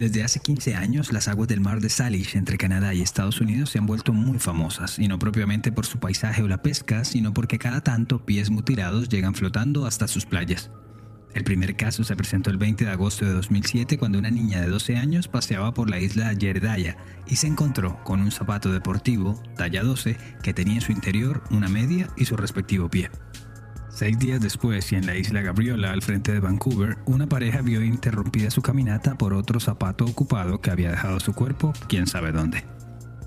Desde hace 15 años, las aguas del mar de Salish entre Canadá y Estados Unidos se han vuelto muy famosas, y no propiamente por su paisaje o la pesca, sino porque cada tanto pies mutilados llegan flotando hasta sus playas. El primer caso se presentó el 20 de agosto de 2007 cuando una niña de 12 años paseaba por la isla Yerdaya y se encontró con un zapato deportivo, talla 12, que tenía en su interior una media y su respectivo pie. Seis días después, y en la isla Gabriola, al frente de Vancouver, una pareja vio interrumpida su caminata por otro zapato ocupado que había dejado su cuerpo, quién sabe dónde.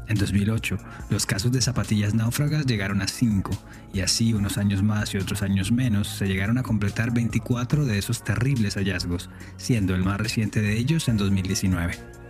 En 2008, los casos de zapatillas náufragas llegaron a 5, y así unos años más y otros años menos se llegaron a completar 24 de esos terribles hallazgos, siendo el más reciente de ellos en 2019.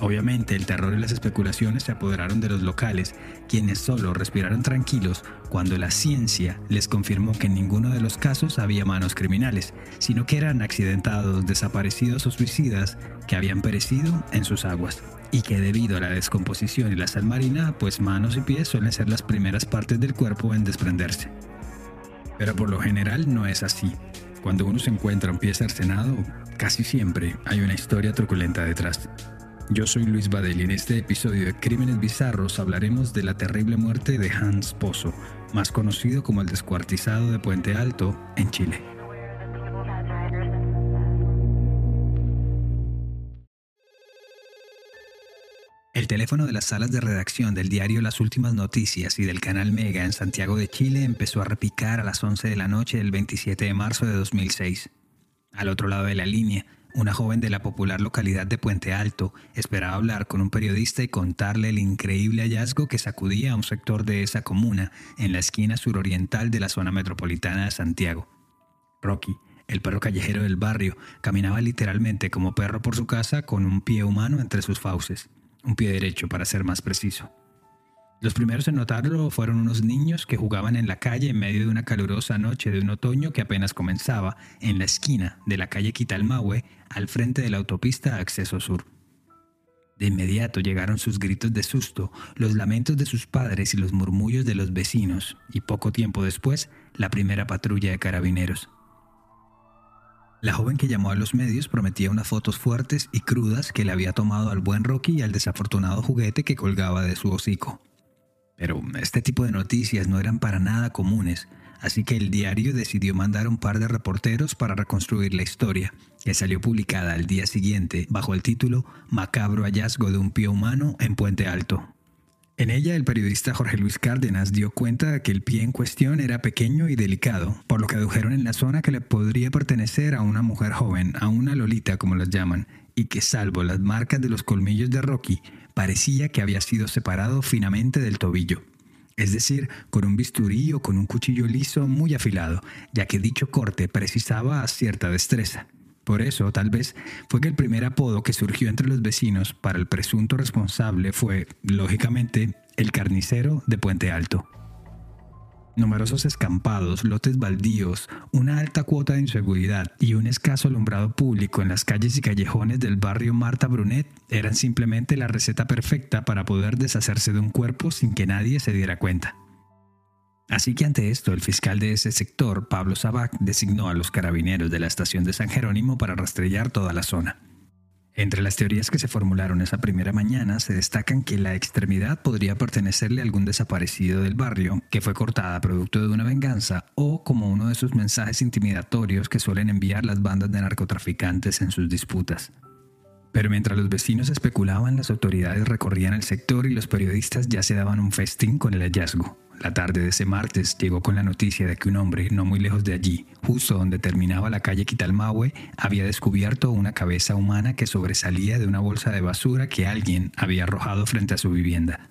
Obviamente el terror y las especulaciones se apoderaron de los locales, quienes solo respiraron tranquilos cuando la ciencia les confirmó que en ninguno de los casos había manos criminales, sino que eran accidentados, desaparecidos o suicidas que habían perecido en sus aguas y que debido a la descomposición y la sal marina, pues manos y pies suelen ser las primeras partes del cuerpo en desprenderse. Pero por lo general no es así. Cuando uno se encuentra un pie cercenado, casi siempre hay una historia truculenta detrás. Yo soy Luis Badel y en este episodio de Crímenes Bizarros hablaremos de la terrible muerte de Hans Pozo, más conocido como el descuartizado de Puente Alto en Chile. El teléfono de las salas de redacción del diario Las Últimas Noticias y del canal Mega en Santiago de Chile empezó a repicar a las 11 de la noche del 27 de marzo de 2006. Al otro lado de la línea, una joven de la popular localidad de Puente Alto esperaba hablar con un periodista y contarle el increíble hallazgo que sacudía a un sector de esa comuna en la esquina suroriental de la zona metropolitana de Santiago. Rocky, el perro callejero del barrio, caminaba literalmente como perro por su casa con un pie humano entre sus fauces un pie derecho para ser más preciso. Los primeros en notarlo fueron unos niños que jugaban en la calle en medio de una calurosa noche de un otoño que apenas comenzaba en la esquina de la calle Quitalmahue al frente de la autopista Acceso Sur. De inmediato llegaron sus gritos de susto, los lamentos de sus padres y los murmullos de los vecinos, y poco tiempo después la primera patrulla de carabineros. La joven que llamó a los medios prometía unas fotos fuertes y crudas que le había tomado al buen Rocky y al desafortunado juguete que colgaba de su hocico. Pero este tipo de noticias no eran para nada comunes, así que el diario decidió mandar un par de reporteros para reconstruir la historia, que salió publicada al día siguiente bajo el título Macabro hallazgo de un pie humano en Puente Alto. En ella, el periodista Jorge Luis Cárdenas dio cuenta de que el pie en cuestión era pequeño y delicado, por lo que adujeron en la zona que le podría pertenecer a una mujer joven, a una lolita como las llaman, y que salvo las marcas de los colmillos de Rocky, parecía que había sido separado finamente del tobillo. Es decir, con un bisturí o con un cuchillo liso muy afilado, ya que dicho corte precisaba cierta destreza. Por eso, tal vez, fue que el primer apodo que surgió entre los vecinos para el presunto responsable fue, lógicamente, el carnicero de Puente Alto. Numerosos escampados, lotes baldíos, una alta cuota de inseguridad y un escaso alumbrado público en las calles y callejones del barrio Marta Brunet eran simplemente la receta perfecta para poder deshacerse de un cuerpo sin que nadie se diera cuenta. Así que ante esto, el fiscal de ese sector, Pablo Sabac, designó a los carabineros de la estación de San Jerónimo para rastrellar toda la zona. Entre las teorías que se formularon esa primera mañana se destacan que la extremidad podría pertenecerle a algún desaparecido del barrio que fue cortada producto de una venganza o como uno de esos mensajes intimidatorios que suelen enviar las bandas de narcotraficantes en sus disputas. Pero mientras los vecinos especulaban, las autoridades recorrían el sector y los periodistas ya se daban un festín con el hallazgo. La tarde de ese martes llegó con la noticia de que un hombre, no muy lejos de allí, justo donde terminaba la calle Quitalmahue, había descubierto una cabeza humana que sobresalía de una bolsa de basura que alguien había arrojado frente a su vivienda.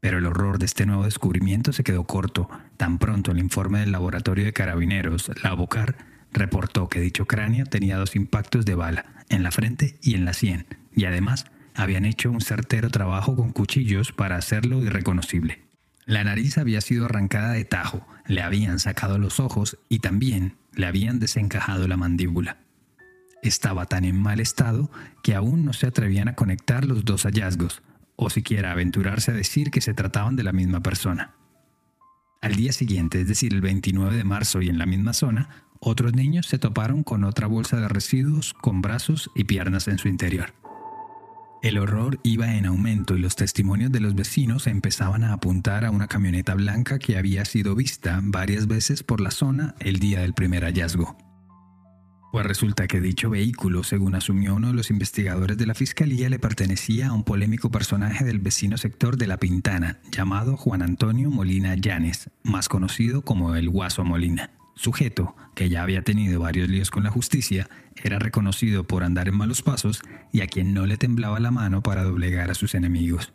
Pero el horror de este nuevo descubrimiento se quedó corto. Tan pronto el informe del laboratorio de carabineros, la Bocar, reportó que dicho cráneo tenía dos impactos de bala, en la frente y en la sien, y además habían hecho un certero trabajo con cuchillos para hacerlo irreconocible. La nariz había sido arrancada de tajo, le habían sacado los ojos y también le habían desencajado la mandíbula. Estaba tan en mal estado que aún no se atrevían a conectar los dos hallazgos, o siquiera aventurarse a decir que se trataban de la misma persona. Al día siguiente, es decir, el 29 de marzo y en la misma zona, otros niños se toparon con otra bolsa de residuos con brazos y piernas en su interior. El horror iba en aumento y los testimonios de los vecinos empezaban a apuntar a una camioneta blanca que había sido vista varias veces por la zona el día del primer hallazgo. Pues resulta que dicho vehículo, según asumió uno de los investigadores de la fiscalía, le pertenecía a un polémico personaje del vecino sector de La Pintana, llamado Juan Antonio Molina Llanes, más conocido como el Guaso Molina. Sujeto, que ya había tenido varios líos con la justicia, era reconocido por andar en malos pasos y a quien no le temblaba la mano para doblegar a sus enemigos.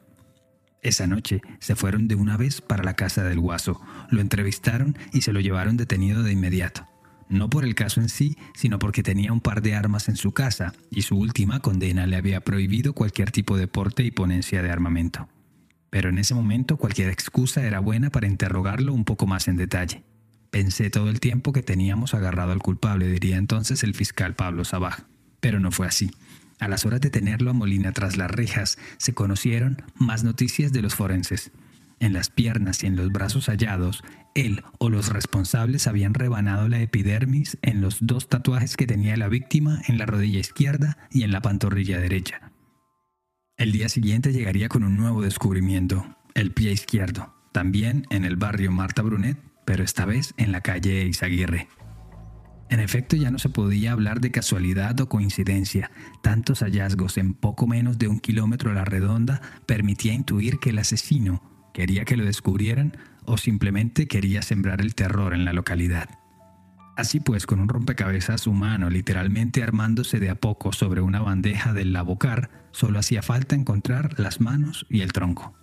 Esa noche se fueron de una vez para la casa del Guaso, lo entrevistaron y se lo llevaron detenido de inmediato no por el caso en sí, sino porque tenía un par de armas en su casa y su última condena le había prohibido cualquier tipo de porte y ponencia de armamento. Pero en ese momento cualquier excusa era buena para interrogarlo un poco más en detalle. Pensé todo el tiempo que teníamos agarrado al culpable, diría entonces el fiscal Pablo Sabaj. Pero no fue así. A las horas de tenerlo a Molina tras las rejas, se conocieron más noticias de los forenses. En las piernas y en los brazos hallados, él o los responsables habían rebanado la epidermis en los dos tatuajes que tenía la víctima en la rodilla izquierda y en la pantorrilla derecha. El día siguiente llegaría con un nuevo descubrimiento, el pie izquierdo, también en el barrio Marta Brunet, pero esta vez en la calle Izaguirre. En efecto, ya no se podía hablar de casualidad o coincidencia. Tantos hallazgos en poco menos de un kilómetro a la redonda permitía intuir que el asesino ¿Quería que lo descubrieran o simplemente quería sembrar el terror en la localidad? Así pues, con un rompecabezas humano literalmente armándose de a poco sobre una bandeja del labocar, solo hacía falta encontrar las manos y el tronco.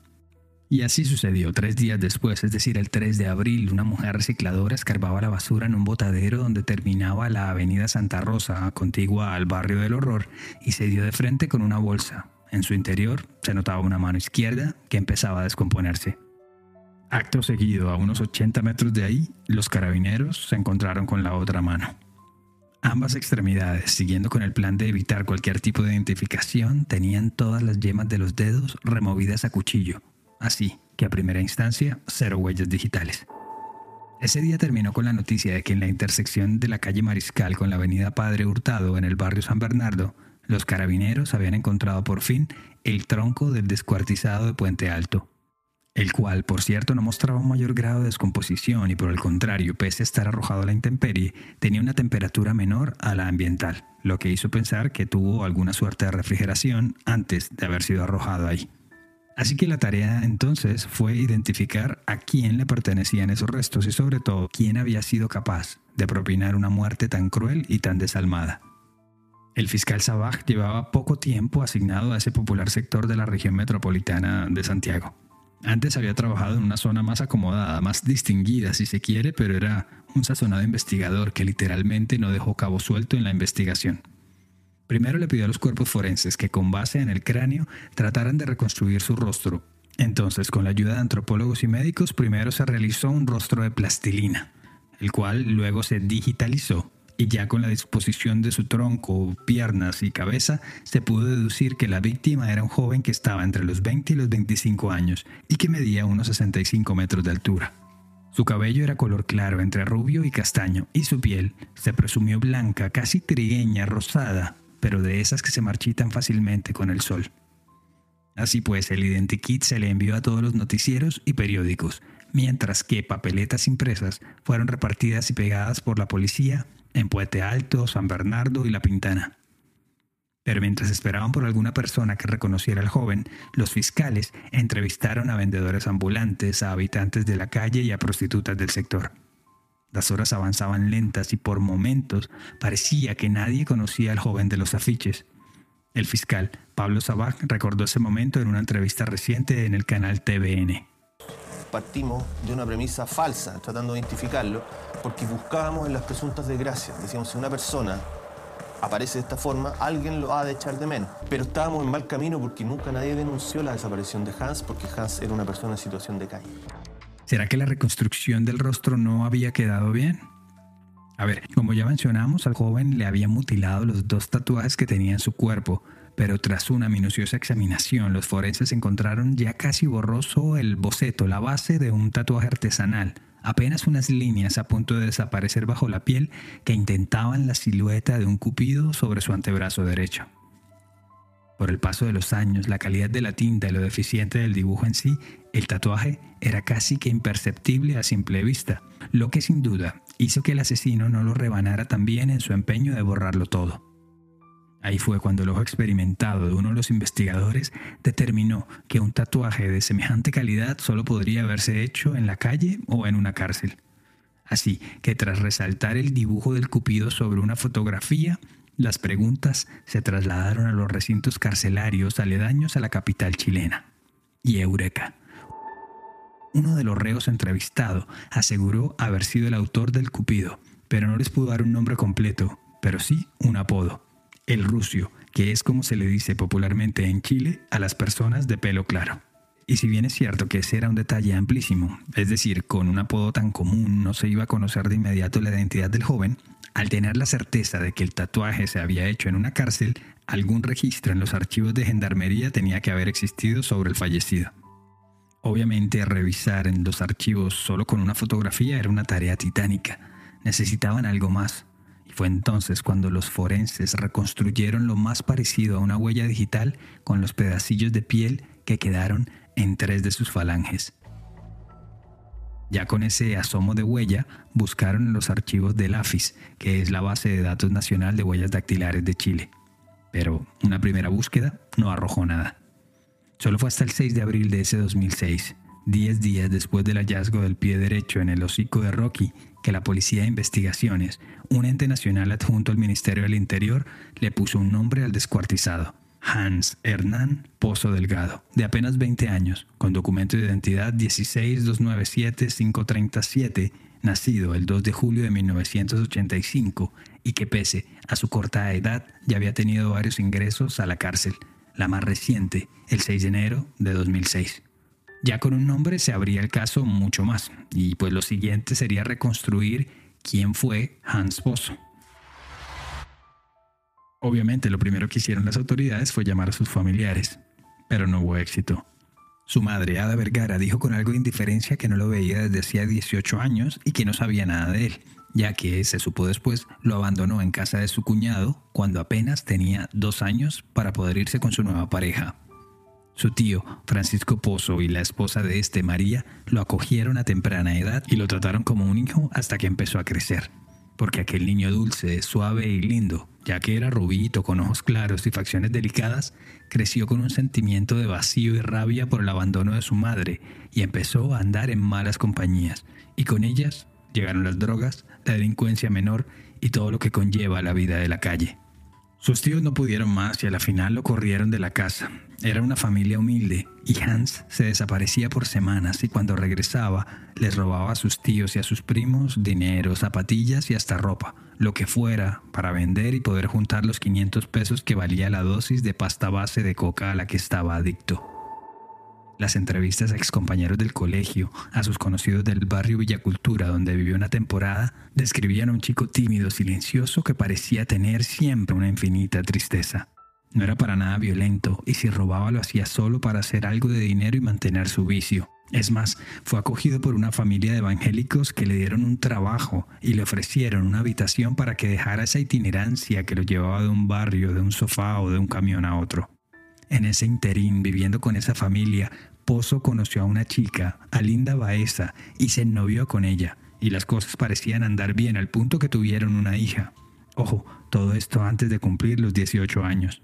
Y así sucedió. Tres días después, es decir, el 3 de abril, una mujer recicladora escarbaba la basura en un botadero donde terminaba la avenida Santa Rosa, contigua al barrio del horror, y se dio de frente con una bolsa, en su interior se notaba una mano izquierda que empezaba a descomponerse. Acto seguido, a unos 80 metros de ahí, los carabineros se encontraron con la otra mano. Ambas extremidades, siguiendo con el plan de evitar cualquier tipo de identificación, tenían todas las yemas de los dedos removidas a cuchillo, así que a primera instancia, cero huellas digitales. Ese día terminó con la noticia de que en la intersección de la calle Mariscal con la avenida Padre Hurtado en el barrio San Bernardo, los carabineros habían encontrado por fin el tronco del descuartizado de Puente Alto, el cual, por cierto, no mostraba un mayor grado de descomposición y por el contrario, pese a estar arrojado a la intemperie, tenía una temperatura menor a la ambiental, lo que hizo pensar que tuvo alguna suerte de refrigeración antes de haber sido arrojado ahí. Así que la tarea entonces fue identificar a quién le pertenecían esos restos y sobre todo quién había sido capaz de propinar una muerte tan cruel y tan desalmada. El fiscal Sabaj llevaba poco tiempo asignado a ese popular sector de la región metropolitana de Santiago. Antes había trabajado en una zona más acomodada, más distinguida si se quiere, pero era un sazonado investigador que literalmente no dejó cabo suelto en la investigación. Primero le pidió a los cuerpos forenses que con base en el cráneo trataran de reconstruir su rostro. Entonces, con la ayuda de antropólogos y médicos, primero se realizó un rostro de plastilina, el cual luego se digitalizó y ya con la disposición de su tronco, piernas y cabeza, se pudo deducir que la víctima era un joven que estaba entre los 20 y los 25 años y que medía unos 65 metros de altura. Su cabello era color claro entre rubio y castaño y su piel se presumió blanca, casi trigueña, rosada, pero de esas que se marchitan fácilmente con el sol. Así pues, el identikit se le envió a todos los noticieros y periódicos, mientras que papeletas impresas fueron repartidas y pegadas por la policía en Puente Alto, San Bernardo y La Pintana. Pero mientras esperaban por alguna persona que reconociera al joven, los fiscales entrevistaron a vendedores ambulantes, a habitantes de la calle y a prostitutas del sector. Las horas avanzaban lentas y por momentos parecía que nadie conocía al joven de los afiches. El fiscal Pablo Sabaj recordó ese momento en una entrevista reciente en el canal TVN. partimos de una premisa falsa, tratando de identificarlo, porque buscábamos en las presuntas desgracias. Decíamos, si una persona aparece de esta forma, alguien lo ha de echar de menos. Pero estábamos en mal camino porque nunca nadie denunció la desaparición de Hans, porque Hans era una persona en situación de calle. ¿Será que la reconstrucción del rostro no había quedado bien? A ver, como ya mencionamos, al joven le habían mutilado los dos tatuajes que tenía en su cuerpo, pero tras una minuciosa examinación, los forenses encontraron ya casi borroso el boceto, la base de un tatuaje artesanal, apenas unas líneas a punto de desaparecer bajo la piel que intentaban la silueta de un cupido sobre su antebrazo derecho. Por el paso de los años, la calidad de la tinta y lo deficiente del dibujo en sí, el tatuaje era casi que imperceptible a simple vista, lo que sin duda hizo que el asesino no lo rebanara también en su empeño de borrarlo todo. Ahí fue cuando el ojo experimentado de uno de los investigadores determinó que un tatuaje de semejante calidad solo podría haberse hecho en la calle o en una cárcel. Así que tras resaltar el dibujo del cupido sobre una fotografía, las preguntas se trasladaron a los recintos carcelarios aledaños a la capital chilena. Y Eureka. Uno de los reos entrevistado aseguró haber sido el autor del Cupido, pero no les pudo dar un nombre completo, pero sí un apodo. El Rucio, que es como se le dice popularmente en Chile a las personas de pelo claro. Y si bien es cierto que ese era un detalle amplísimo, es decir, con un apodo tan común no se iba a conocer de inmediato la identidad del joven, al tener la certeza de que el tatuaje se había hecho en una cárcel, algún registro en los archivos de gendarmería tenía que haber existido sobre el fallecido. Obviamente revisar en los archivos solo con una fotografía era una tarea titánica. Necesitaban algo más. Y fue entonces cuando los forenses reconstruyeron lo más parecido a una huella digital con los pedacillos de piel que quedaron en tres de sus falanges. Ya con ese asomo de huella, buscaron en los archivos del AFIS, que es la base de datos nacional de huellas dactilares de Chile. Pero una primera búsqueda no arrojó nada. Solo fue hasta el 6 de abril de ese 2006, 10 días después del hallazgo del pie derecho en el hocico de Rocky, que la Policía de Investigaciones, un ente nacional adjunto al Ministerio del Interior, le puso un nombre al descuartizado. Hans Hernán Pozo Delgado, de apenas 20 años, con documento de identidad 16297-537, nacido el 2 de julio de 1985 y que pese a su corta edad ya había tenido varios ingresos a la cárcel, la más reciente, el 6 de enero de 2006. Ya con un nombre se abría el caso mucho más, y pues lo siguiente sería reconstruir quién fue Hans Pozo. Obviamente lo primero que hicieron las autoridades fue llamar a sus familiares, pero no hubo éxito. Su madre, Ada Vergara, dijo con algo de indiferencia que no lo veía desde hacía 18 años y que no sabía nada de él, ya que, se supo después, lo abandonó en casa de su cuñado cuando apenas tenía dos años para poder irse con su nueva pareja. Su tío, Francisco Pozo, y la esposa de este, María, lo acogieron a temprana edad y lo trataron como un hijo hasta que empezó a crecer porque aquel niño dulce, suave y lindo, ya que era rubito, con ojos claros y facciones delicadas, creció con un sentimiento de vacío y rabia por el abandono de su madre y empezó a andar en malas compañías, y con ellas llegaron las drogas, la delincuencia menor y todo lo que conlleva la vida de la calle. Sus tíos no pudieron más y a la final lo corrieron de la casa. Era una familia humilde y Hans se desaparecía por semanas y cuando regresaba les robaba a sus tíos y a sus primos dinero, zapatillas y hasta ropa, lo que fuera, para vender y poder juntar los 500 pesos que valía la dosis de pasta base de coca a la que estaba adicto las entrevistas a excompañeros del colegio, a sus conocidos del barrio Villacultura, donde vivió una temporada, describían a un chico tímido, silencioso, que parecía tener siempre una infinita tristeza. No era para nada violento, y si robaba lo hacía solo para hacer algo de dinero y mantener su vicio. Es más, fue acogido por una familia de evangélicos que le dieron un trabajo y le ofrecieron una habitación para que dejara esa itinerancia que lo llevaba de un barrio, de un sofá o de un camión a otro. En ese interín, viviendo con esa familia, Pozo conoció a una chica, a Linda Baeza, y se ennovió con ella, y las cosas parecían andar bien al punto que tuvieron una hija. Ojo, todo esto antes de cumplir los 18 años.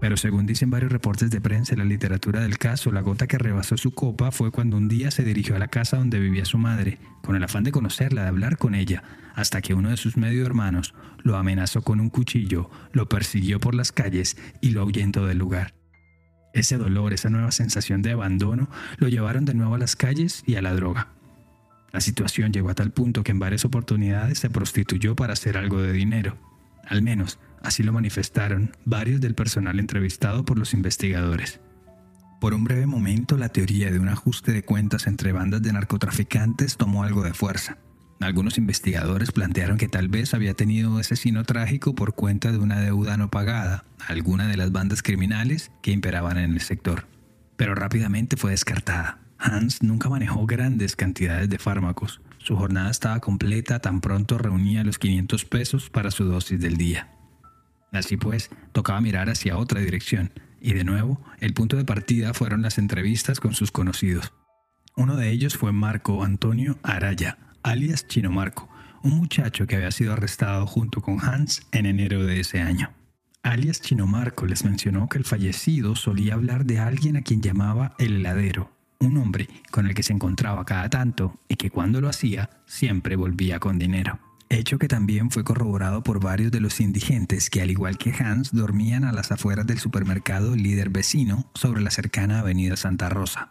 Pero según dicen varios reportes de prensa en la literatura del caso, la gota que rebasó su copa fue cuando un día se dirigió a la casa donde vivía su madre, con el afán de conocerla, de hablar con ella, hasta que uno de sus medio hermanos lo amenazó con un cuchillo, lo persiguió por las calles y lo ahuyentó del lugar. Ese dolor, esa nueva sensación de abandono, lo llevaron de nuevo a las calles y a la droga. La situación llegó a tal punto que en varias oportunidades se prostituyó para hacer algo de dinero. Al menos, así lo manifestaron varios del personal entrevistado por los investigadores. Por un breve momento, la teoría de un ajuste de cuentas entre bandas de narcotraficantes tomó algo de fuerza. Algunos investigadores plantearon que tal vez había tenido ese sino trágico por cuenta de una deuda no pagada a alguna de las bandas criminales que imperaban en el sector. Pero rápidamente fue descartada. Hans nunca manejó grandes cantidades de fármacos. Su jornada estaba completa tan pronto reunía los 500 pesos para su dosis del día. Así pues, tocaba mirar hacia otra dirección, y de nuevo, el punto de partida fueron las entrevistas con sus conocidos. Uno de ellos fue Marco Antonio Araya, alias Chino Marco, un muchacho que había sido arrestado junto con Hans en enero de ese año. Alias Chino Marco les mencionó que el fallecido solía hablar de alguien a quien llamaba el heladero, un hombre con el que se encontraba cada tanto y que cuando lo hacía siempre volvía con dinero. Hecho que también fue corroborado por varios de los indigentes que al igual que Hans dormían a las afueras del supermercado líder vecino sobre la cercana avenida Santa Rosa.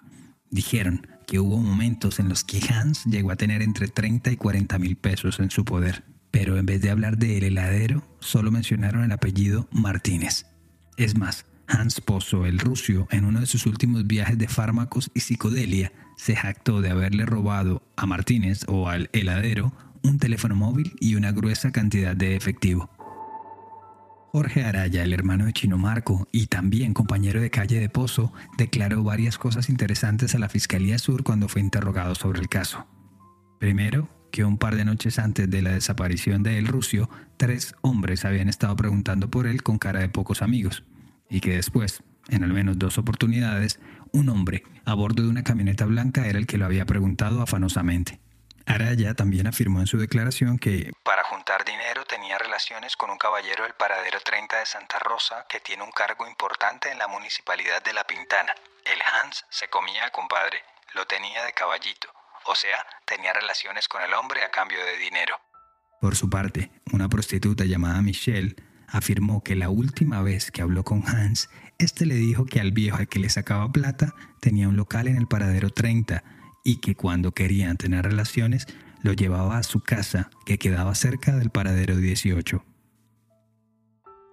Dijeron que hubo momentos en los que Hans llegó a tener entre 30 y 40 mil pesos en su poder, pero en vez de hablar de el heladero, solo mencionaron el apellido Martínez. Es más, Hans Pozo, el ruso, en uno de sus últimos viajes de fármacos y psicodelia, se jactó de haberle robado a Martínez o al heladero un teléfono móvil y una gruesa cantidad de efectivo. Jorge Araya, el hermano de Chino Marco y también compañero de calle de Pozo, declaró varias cosas interesantes a la Fiscalía Sur cuando fue interrogado sobre el caso. Primero, que un par de noches antes de la desaparición de El Rusio, tres hombres habían estado preguntando por él con cara de pocos amigos, y que después, en al menos dos oportunidades, un hombre a bordo de una camioneta blanca era el que lo había preguntado afanosamente. Araya también afirmó en su declaración que para juntar dinero tenía relaciones con un caballero del paradero 30 de Santa Rosa que tiene un cargo importante en la municipalidad de La Pintana. El Hans se comía a compadre, lo tenía de caballito, o sea, tenía relaciones con el hombre a cambio de dinero. Por su parte, una prostituta llamada Michelle afirmó que la última vez que habló con Hans, este le dijo que al viejo al que le sacaba plata tenía un local en el paradero 30 y que cuando querían tener relaciones lo llevaba a su casa que quedaba cerca del paradero 18.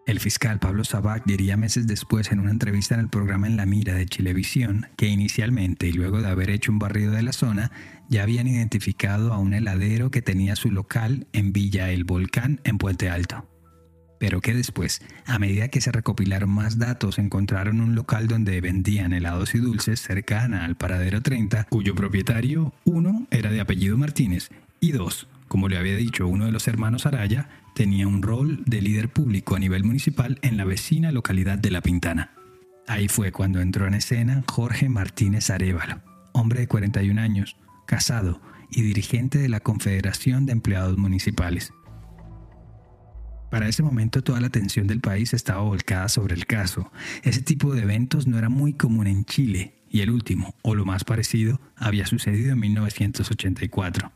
El fiscal Pablo Sabac diría meses después en una entrevista en el programa En la Mira de Chilevisión que inicialmente y luego de haber hecho un barrido de la zona ya habían identificado a un heladero que tenía su local en Villa El Volcán en Puente Alto pero que después, a medida que se recopilaron más datos, encontraron un local donde vendían helados y dulces cercana al paradero 30, cuyo propietario, uno, era de apellido Martínez, y dos, como le había dicho uno de los hermanos Araya, tenía un rol de líder público a nivel municipal en la vecina localidad de La Pintana. Ahí fue cuando entró en escena Jorge Martínez Arevalo, hombre de 41 años, casado y dirigente de la Confederación de Empleados Municipales. Para ese momento toda la atención del país estaba volcada sobre el caso. Ese tipo de eventos no era muy común en Chile y el último, o lo más parecido, había sucedido en 1984.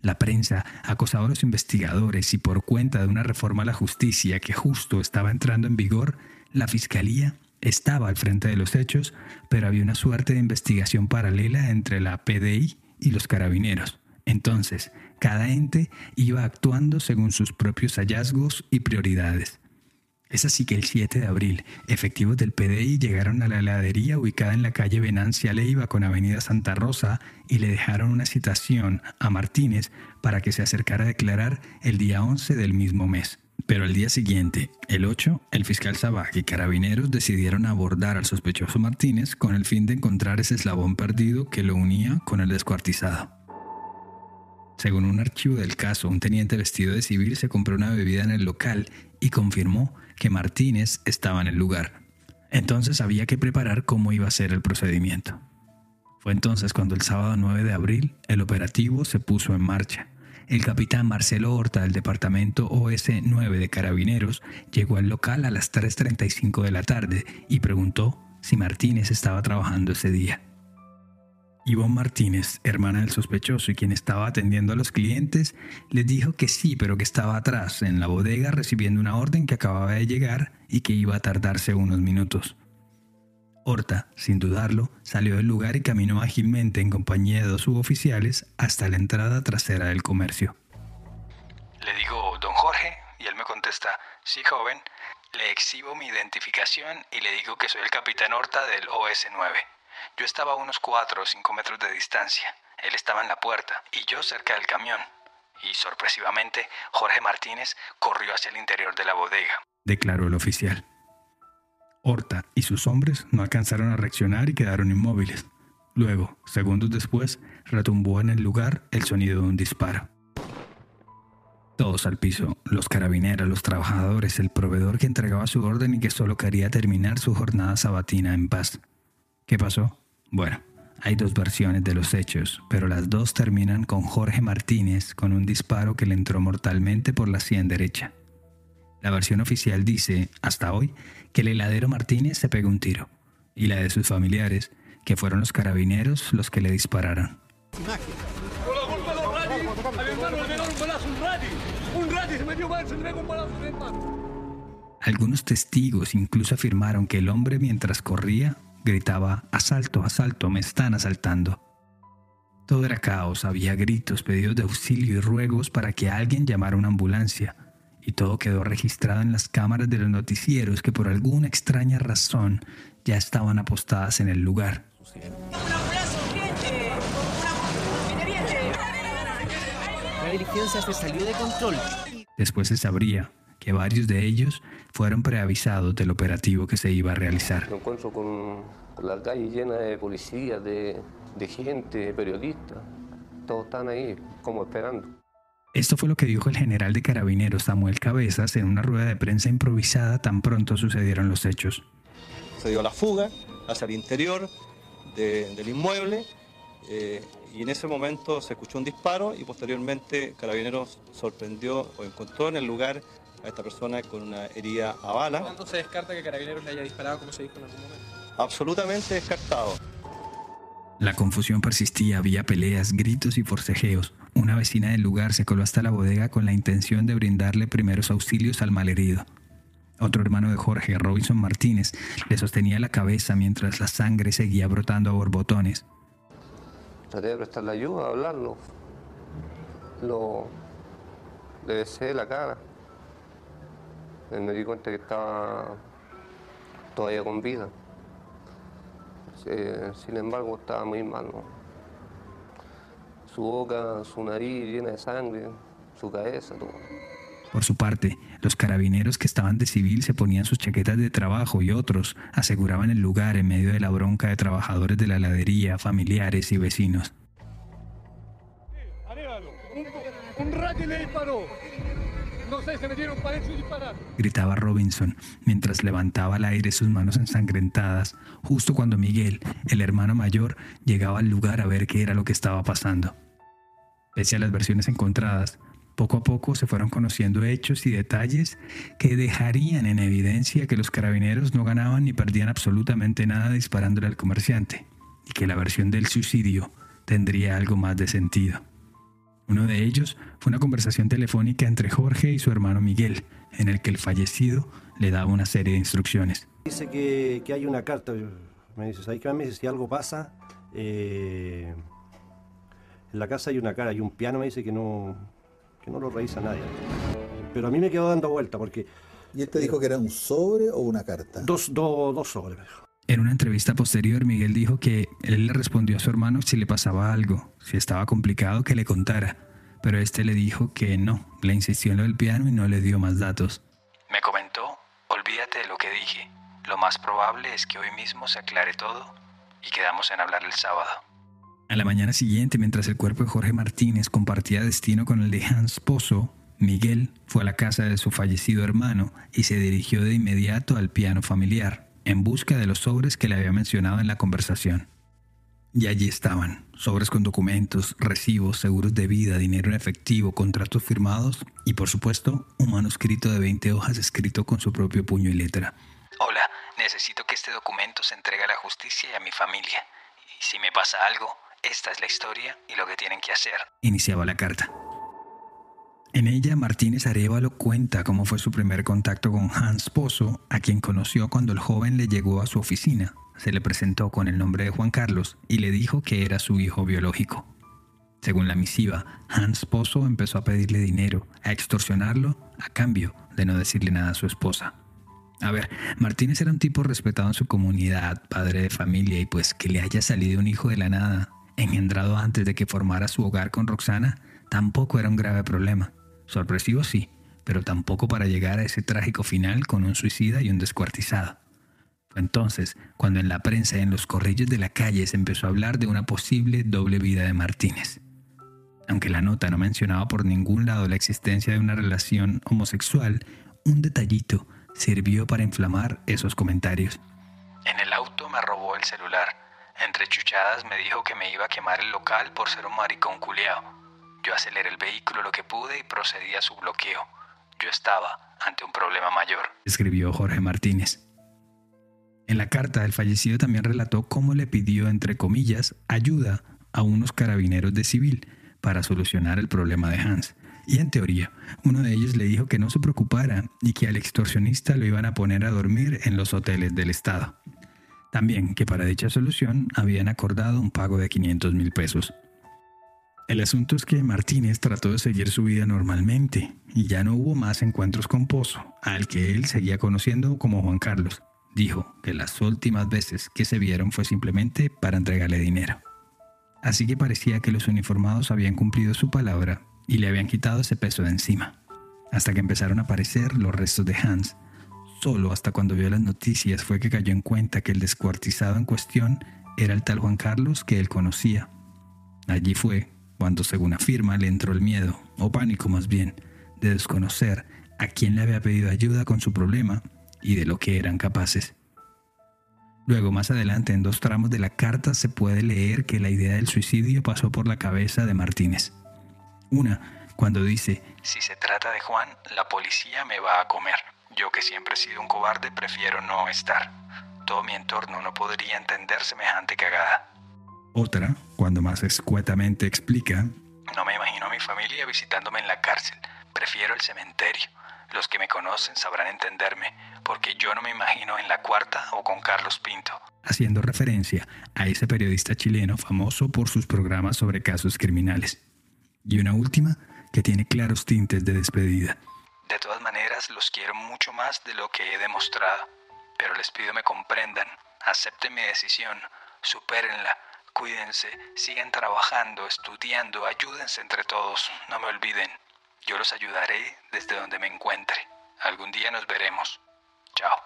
La prensa acosaba a los investigadores y por cuenta de una reforma a la justicia que justo estaba entrando en vigor, la Fiscalía estaba al frente de los hechos, pero había una suerte de investigación paralela entre la PDI y los carabineros. Entonces, cada ente iba actuando según sus propios hallazgos y prioridades. Es así que el 7 de abril, efectivos del PDI llegaron a la heladería ubicada en la calle Venancia Leiva con Avenida Santa Rosa y le dejaron una citación a Martínez para que se acercara a declarar el día 11 del mismo mes. Pero al día siguiente, el 8, el fiscal Sabaj y carabineros decidieron abordar al sospechoso Martínez con el fin de encontrar ese eslabón perdido que lo unía con el descuartizado. Según un archivo del caso, un teniente vestido de civil se compró una bebida en el local y confirmó que Martínez estaba en el lugar. Entonces había que preparar cómo iba a ser el procedimiento. Fue entonces cuando el sábado 9 de abril el operativo se puso en marcha. El capitán Marcelo Horta del departamento OS-9 de Carabineros llegó al local a las 3.35 de la tarde y preguntó si Martínez estaba trabajando ese día. Ivonne Martínez, hermana del sospechoso y quien estaba atendiendo a los clientes, les dijo que sí, pero que estaba atrás, en la bodega, recibiendo una orden que acababa de llegar y que iba a tardarse unos minutos. Horta, sin dudarlo, salió del lugar y caminó ágilmente en compañía de dos suboficiales hasta la entrada trasera del comercio. Le digo, don Jorge, y él me contesta, sí, joven. Le exhibo mi identificación y le digo que soy el capitán Horta del OS-9. Yo estaba a unos 4 o 5 metros de distancia. Él estaba en la puerta y yo cerca del camión. Y sorpresivamente, Jorge Martínez corrió hacia el interior de la bodega. Declaró el oficial. Horta y sus hombres no alcanzaron a reaccionar y quedaron inmóviles. Luego, segundos después, retumbó en el lugar el sonido de un disparo. Todos al piso, los carabineros, los trabajadores, el proveedor que entregaba su orden y que solo quería terminar su jornada sabatina en paz. ¿Qué pasó? Bueno, hay dos versiones de los hechos, pero las dos terminan con Jorge Martínez con un disparo que le entró mortalmente por la sien derecha. La versión oficial dice, hasta hoy, que el heladero Martínez se pegó un tiro, y la de sus familiares, que fueron los carabineros los que le dispararon. Algunos testigos incluso afirmaron que el hombre mientras corría gritaba, asalto, asalto, me están asaltando. Todo era caos, había gritos, pedidos de auxilio y ruegos para que alguien llamara una ambulancia, y todo quedó registrado en las cámaras de los noticieros que por alguna extraña razón ya estaban apostadas en el lugar. La diligencia se salió de control. Después se sabría que varios de ellos fueron preavisados del operativo que se iba a realizar. Me encuentro con, la calle llena de policías, de, de gente, de periodistas. Todos están ahí como esperando. Esto fue lo que dijo el general de carabineros Samuel Cabezas en una rueda de prensa improvisada tan pronto sucedieron los hechos. Se dio la fuga hacia el interior del inmueble eh, y en ese momento se escuchó un disparo y posteriormente Carabineros sorprendió o encontró en el lugar a esta persona con una herida a bala. ¿Cuándo se descarta que Carabineros le haya disparado como se dijo en algún momento? Absolutamente descartado. La confusión persistía, había peleas, gritos y forcejeos. Una vecina del lugar se coló hasta la bodega con la intención de brindarle primeros auxilios al malherido. Otro hermano de Jorge, Robinson Martínez, le sostenía la cabeza mientras la sangre seguía brotando a borbotones. Traté de prestarle ayuda, hablarlo. Lo... Le besé la cara. Me di cuenta que estaba todavía con vida. Eh, sin embargo, estaba muy mal. Su boca, su nariz llena de sangre, su cabeza, todo. Por su parte, los carabineros que estaban de civil se ponían sus chaquetas de trabajo y otros aseguraban el lugar en medio de la bronca de trabajadores de la heladería, familiares y vecinos. Un rayo le disparó. Gritaba Robinson mientras levantaba al aire sus manos ensangrentadas, justo cuando Miguel, el hermano mayor, llegaba al lugar a ver qué era lo que estaba pasando. Pese a las versiones encontradas, poco a poco se fueron conociendo hechos y detalles que dejarían en evidencia que los carabineros no ganaban ni perdían absolutamente nada disparándole al comerciante, y que la versión del suicidio tendría algo más de sentido. Uno de ellos fue una conversación telefónica entre Jorge y su hermano Miguel, en el que el fallecido le daba una serie de instrucciones. Dice que, hay una carta, me dice. Me dice, si algo pasa, eh, en la casa hay una cara, hay un piano, me dice que no, que no lo revisa nadie. Pero a mí me quedó dando vuelta porque... ¿Y él te dijo que era un sobre o una carta? Dos, dos, dos sobres, me dijo. En una entrevista posterior, Miguel dijo que él le respondió a su hermano si le pasaba algo, si estaba complicado que le contara, pero este le dijo que no, le insistió en lo del piano y no le dio más datos. Me comentó, olvídate de lo que dije, lo más probable es que hoy mismo se aclare todo y quedamos en hablar el sábado. A la mañana siguiente, mientras el cuerpo de Jorge Martínez compartía destino con el de Hans Pozo, Miguel fue a la casa de su fallecido hermano y se dirigió de inmediato al piano familiar en busca de los sobres que le había mencionado en la conversación. Y allí estaban, sobres con documentos, recibos, seguros de vida, dinero en efectivo, contratos firmados y por supuesto un manuscrito de 20 hojas escrito con su propio puño y letra. Hola, necesito que este documento se entregue a la justicia y a mi familia. Y si me pasa algo, esta es la historia y lo que tienen que hacer. Iniciaba la carta. En ella, Martínez Arevalo cuenta cómo fue su primer contacto con Hans Pozo, a quien conoció cuando el joven le llegó a su oficina, se le presentó con el nombre de Juan Carlos y le dijo que era su hijo biológico. Según la misiva, Hans Pozo empezó a pedirle dinero, a extorsionarlo, a cambio de no decirle nada a su esposa. A ver, Martínez era un tipo respetado en su comunidad, padre de familia, y pues que le haya salido un hijo de la nada, engendrado antes de que formara su hogar con Roxana, tampoco era un grave problema. Sorpresivo sí, pero tampoco para llegar a ese trágico final con un suicida y un descuartizado. Fue entonces cuando en la prensa y en los corrillos de la calle se empezó a hablar de una posible doble vida de Martínez. Aunque la nota no mencionaba por ningún lado la existencia de una relación homosexual, un detallito sirvió para inflamar esos comentarios. En el auto me robó el celular. Entre chuchadas me dijo que me iba a quemar el local por ser un maricón culiao. Yo aceleré el vehículo lo que pude y procedí a su bloqueo. Yo estaba ante un problema mayor. Escribió Jorge Martínez. En la carta, el fallecido también relató cómo le pidió, entre comillas, ayuda a unos carabineros de civil para solucionar el problema de Hans. Y en teoría, uno de ellos le dijo que no se preocupara y que al extorsionista lo iban a poner a dormir en los hoteles del Estado. También que para dicha solución habían acordado un pago de 500 mil pesos. El asunto es que Martínez trató de seguir su vida normalmente y ya no hubo más encuentros con Pozo, al que él seguía conociendo como Juan Carlos. Dijo que las últimas veces que se vieron fue simplemente para entregarle dinero. Así que parecía que los uniformados habían cumplido su palabra y le habían quitado ese peso de encima, hasta que empezaron a aparecer los restos de Hans. Solo hasta cuando vio las noticias fue que cayó en cuenta que el descuartizado en cuestión era el tal Juan Carlos que él conocía. Allí fue cuando, según afirma, le entró el miedo, o pánico más bien, de desconocer a quién le había pedido ayuda con su problema y de lo que eran capaces. Luego, más adelante, en dos tramos de la carta se puede leer que la idea del suicidio pasó por la cabeza de Martínez. Una, cuando dice, Si se trata de Juan, la policía me va a comer. Yo que siempre he sido un cobarde, prefiero no estar. Todo mi entorno no podría entender semejante cagada. Otra, cuando más escuetamente explica, No me imagino a mi familia visitándome en la cárcel. Prefiero el cementerio. Los que me conocen sabrán entenderme, porque yo no me imagino en la cuarta o con Carlos Pinto. haciendo referencia a ese periodista chileno famoso por sus programas sobre casos criminales. Y una última que tiene claros tintes de despedida. De todas maneras, los quiero mucho más de lo que he demostrado. Pero les pido me comprendan, acepten mi decisión, supérenla, cuídense, sigan trabajando, estudiando, ayúdense entre todos, no me olviden. Yo los ayudaré desde donde me encuentre. Algún día nos veremos. Chao.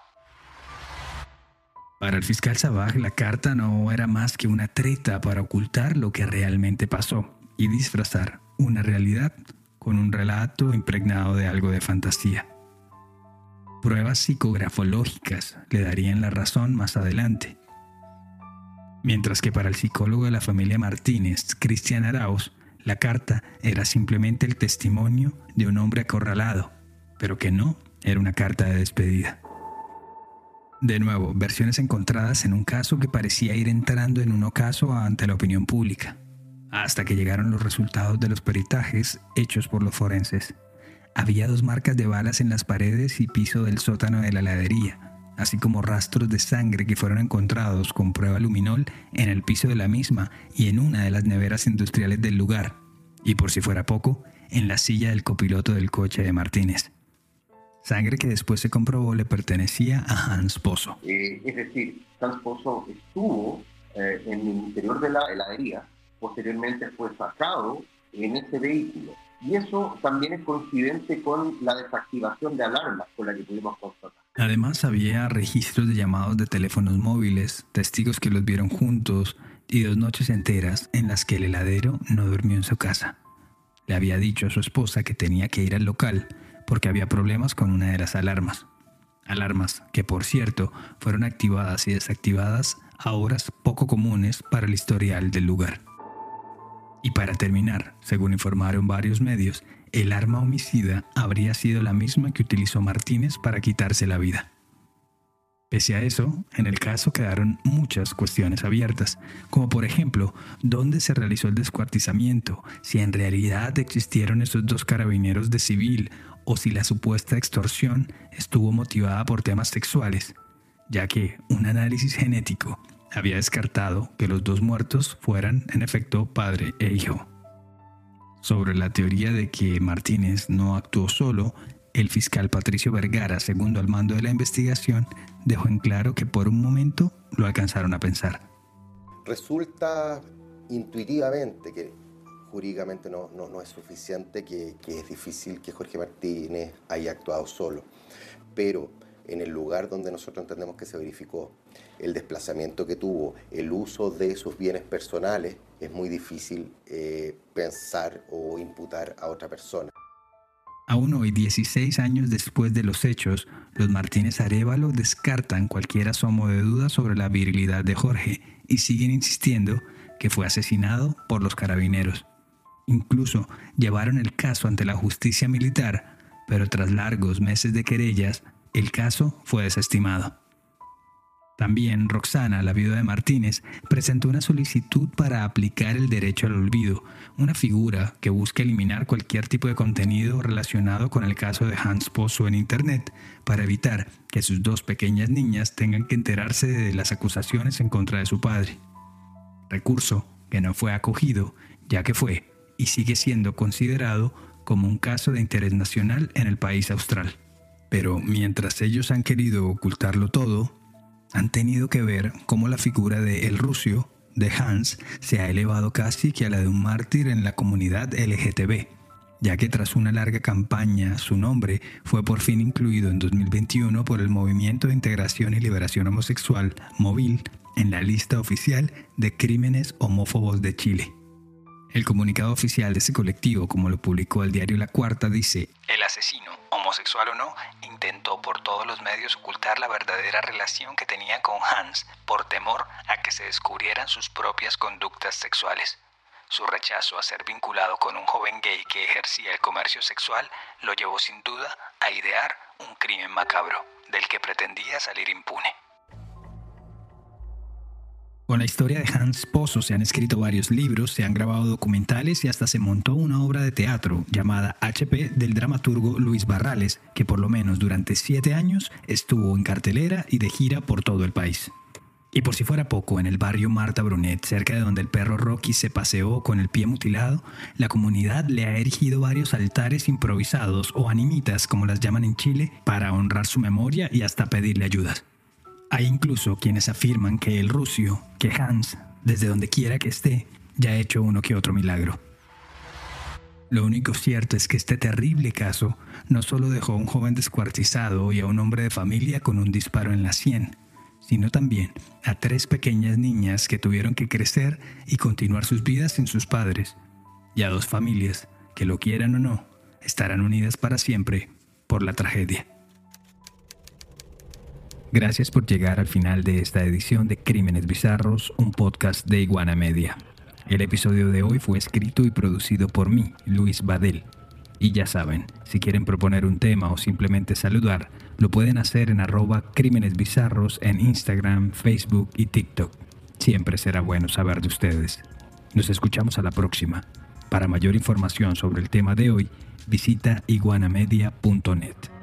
Para el fiscal Sabaj, la carta no era más que una treta para ocultar lo que realmente pasó y disfrazar una realidad con un relato impregnado de algo de fantasía. Pruebas psicografológicas le darían la razón más adelante. Mientras que para el psicólogo de la familia Martínez, Cristian Arauz, la carta era simplemente el testimonio de un hombre acorralado, pero que no era una carta de despedida. De nuevo, versiones encontradas en un caso que parecía ir entrando en un ocaso ante la opinión pública, hasta que llegaron los resultados de los peritajes hechos por los forenses. Había dos marcas de balas en las paredes y piso del sótano de la heladería, así como rastros de sangre que fueron encontrados con prueba luminol en el piso de la misma y en una de las neveras industriales del lugar, y por si fuera poco, en la silla del copiloto del coche de Martínez. Sangre que después se comprobó le pertenecía a Hans Pozo. Eh, es decir, Hans Pozo estuvo eh, en el interior de la heladería, posteriormente fue sacado en ese vehículo. Y eso también es coincidente con la desactivación de alarmas con la que pudimos constatar. Además, había registros de llamados de teléfonos móviles, testigos que los vieron juntos y dos noches enteras en las que el heladero no durmió en su casa. Le había dicho a su esposa que tenía que ir al local porque había problemas con una de las alarmas. Alarmas que, por cierto, fueron activadas y desactivadas a horas poco comunes para el historial del lugar. Y para terminar, según informaron varios medios, el arma homicida habría sido la misma que utilizó Martínez para quitarse la vida. Pese a eso, en el caso quedaron muchas cuestiones abiertas, como por ejemplo, dónde se realizó el descuartizamiento, si en realidad existieron esos dos carabineros de civil o si la supuesta extorsión estuvo motivada por temas sexuales. ya que un análisis genético había descartado que los dos muertos fueran en efecto padre e hijo. Sobre la teoría de que Martínez no actuó solo, el fiscal Patricio Vergara, segundo al mando de la investigación, dejó en claro que por un momento lo alcanzaron a pensar. Resulta intuitivamente que jurídicamente no, es suficiente, que, que es difícil que Jorge Martínez haya actuado solo. Pero en el lugar donde nosotros entendemos que se verificó el desplazamiento que tuvo, el uso de sus bienes personales, es muy difícil eh, pensar o imputar a otra persona. Aún hoy, 16 años después de los hechos, los Martínez Arevalo descartan cualquier asomo de duda sobre la virilidad de Jorge y siguen insistiendo que fue asesinado por los carabineros. Incluso llevaron el caso ante la justicia militar, pero tras largos meses de querellas, el caso fue desestimado. También Roxana, la viuda de Martínez, presentó una solicitud para aplicar el derecho al olvido, una figura que busca eliminar cualquier tipo de contenido relacionado con el caso de Hans Pozo en Internet, para evitar que sus dos pequeñas niñas tengan que enterarse de las acusaciones en contra de su padre. Recurso que no fue acogido, ya que fue y sigue siendo considerado como un caso de interés nacional en el país austral. Pero mientras ellos han querido ocultarlo todo, han tenido que ver cómo la figura de El Rusio, de Hans, se ha elevado casi que a la de un mártir en la comunidad LGTB, ya que tras una larga campaña su nombre fue por fin incluido en 2021 por el Movimiento de Integración y Liberación Homosexual, MOVIL, en la lista oficial de crímenes homófobos de Chile. El comunicado oficial de ese colectivo, como lo publicó el diario La Cuarta, dice, El asesino, homosexual o no, intentó por todos los medios ocultar la verdadera relación que tenía con Hans por temor a que se descubrieran sus propias conductas sexuales. Su rechazo a ser vinculado con un joven gay que ejercía el comercio sexual lo llevó sin duda a idear un crimen macabro, del que pretendía salir impune. Con la historia de Hans Pozo se han escrito varios libros, se han grabado documentales y hasta se montó una obra de teatro llamada HP del dramaturgo Luis Barrales, que por lo menos durante siete años estuvo en cartelera y de gira por todo el país. Y por si fuera poco, en el barrio Marta Brunet, cerca de donde el perro Rocky se paseó con el pie mutilado, la comunidad le ha erigido varios altares improvisados o animitas, como las llaman en Chile, para honrar su memoria y hasta pedirle ayudas. Hay incluso quienes afirman que el Rusio, que Hans, desde donde quiera que esté, ya ha hecho uno que otro milagro. Lo único cierto es que este terrible caso no solo dejó a un joven descuartizado y a un hombre de familia con un disparo en la sien, sino también a tres pequeñas niñas que tuvieron que crecer y continuar sus vidas sin sus padres, y a dos familias que lo quieran o no, estarán unidas para siempre por la tragedia. Gracias por llegar al final de esta edición de Crímenes Bizarros, un podcast de Iguana Media. El episodio de hoy fue escrito y producido por mí, Luis Badel. Y ya saben, si quieren proponer un tema o simplemente saludar, lo pueden hacer en arroba Crímenes Bizarros en Instagram, Facebook y TikTok. Siempre será bueno saber de ustedes. Nos escuchamos a la próxima. Para mayor información sobre el tema de hoy, visita iguanamedia.net.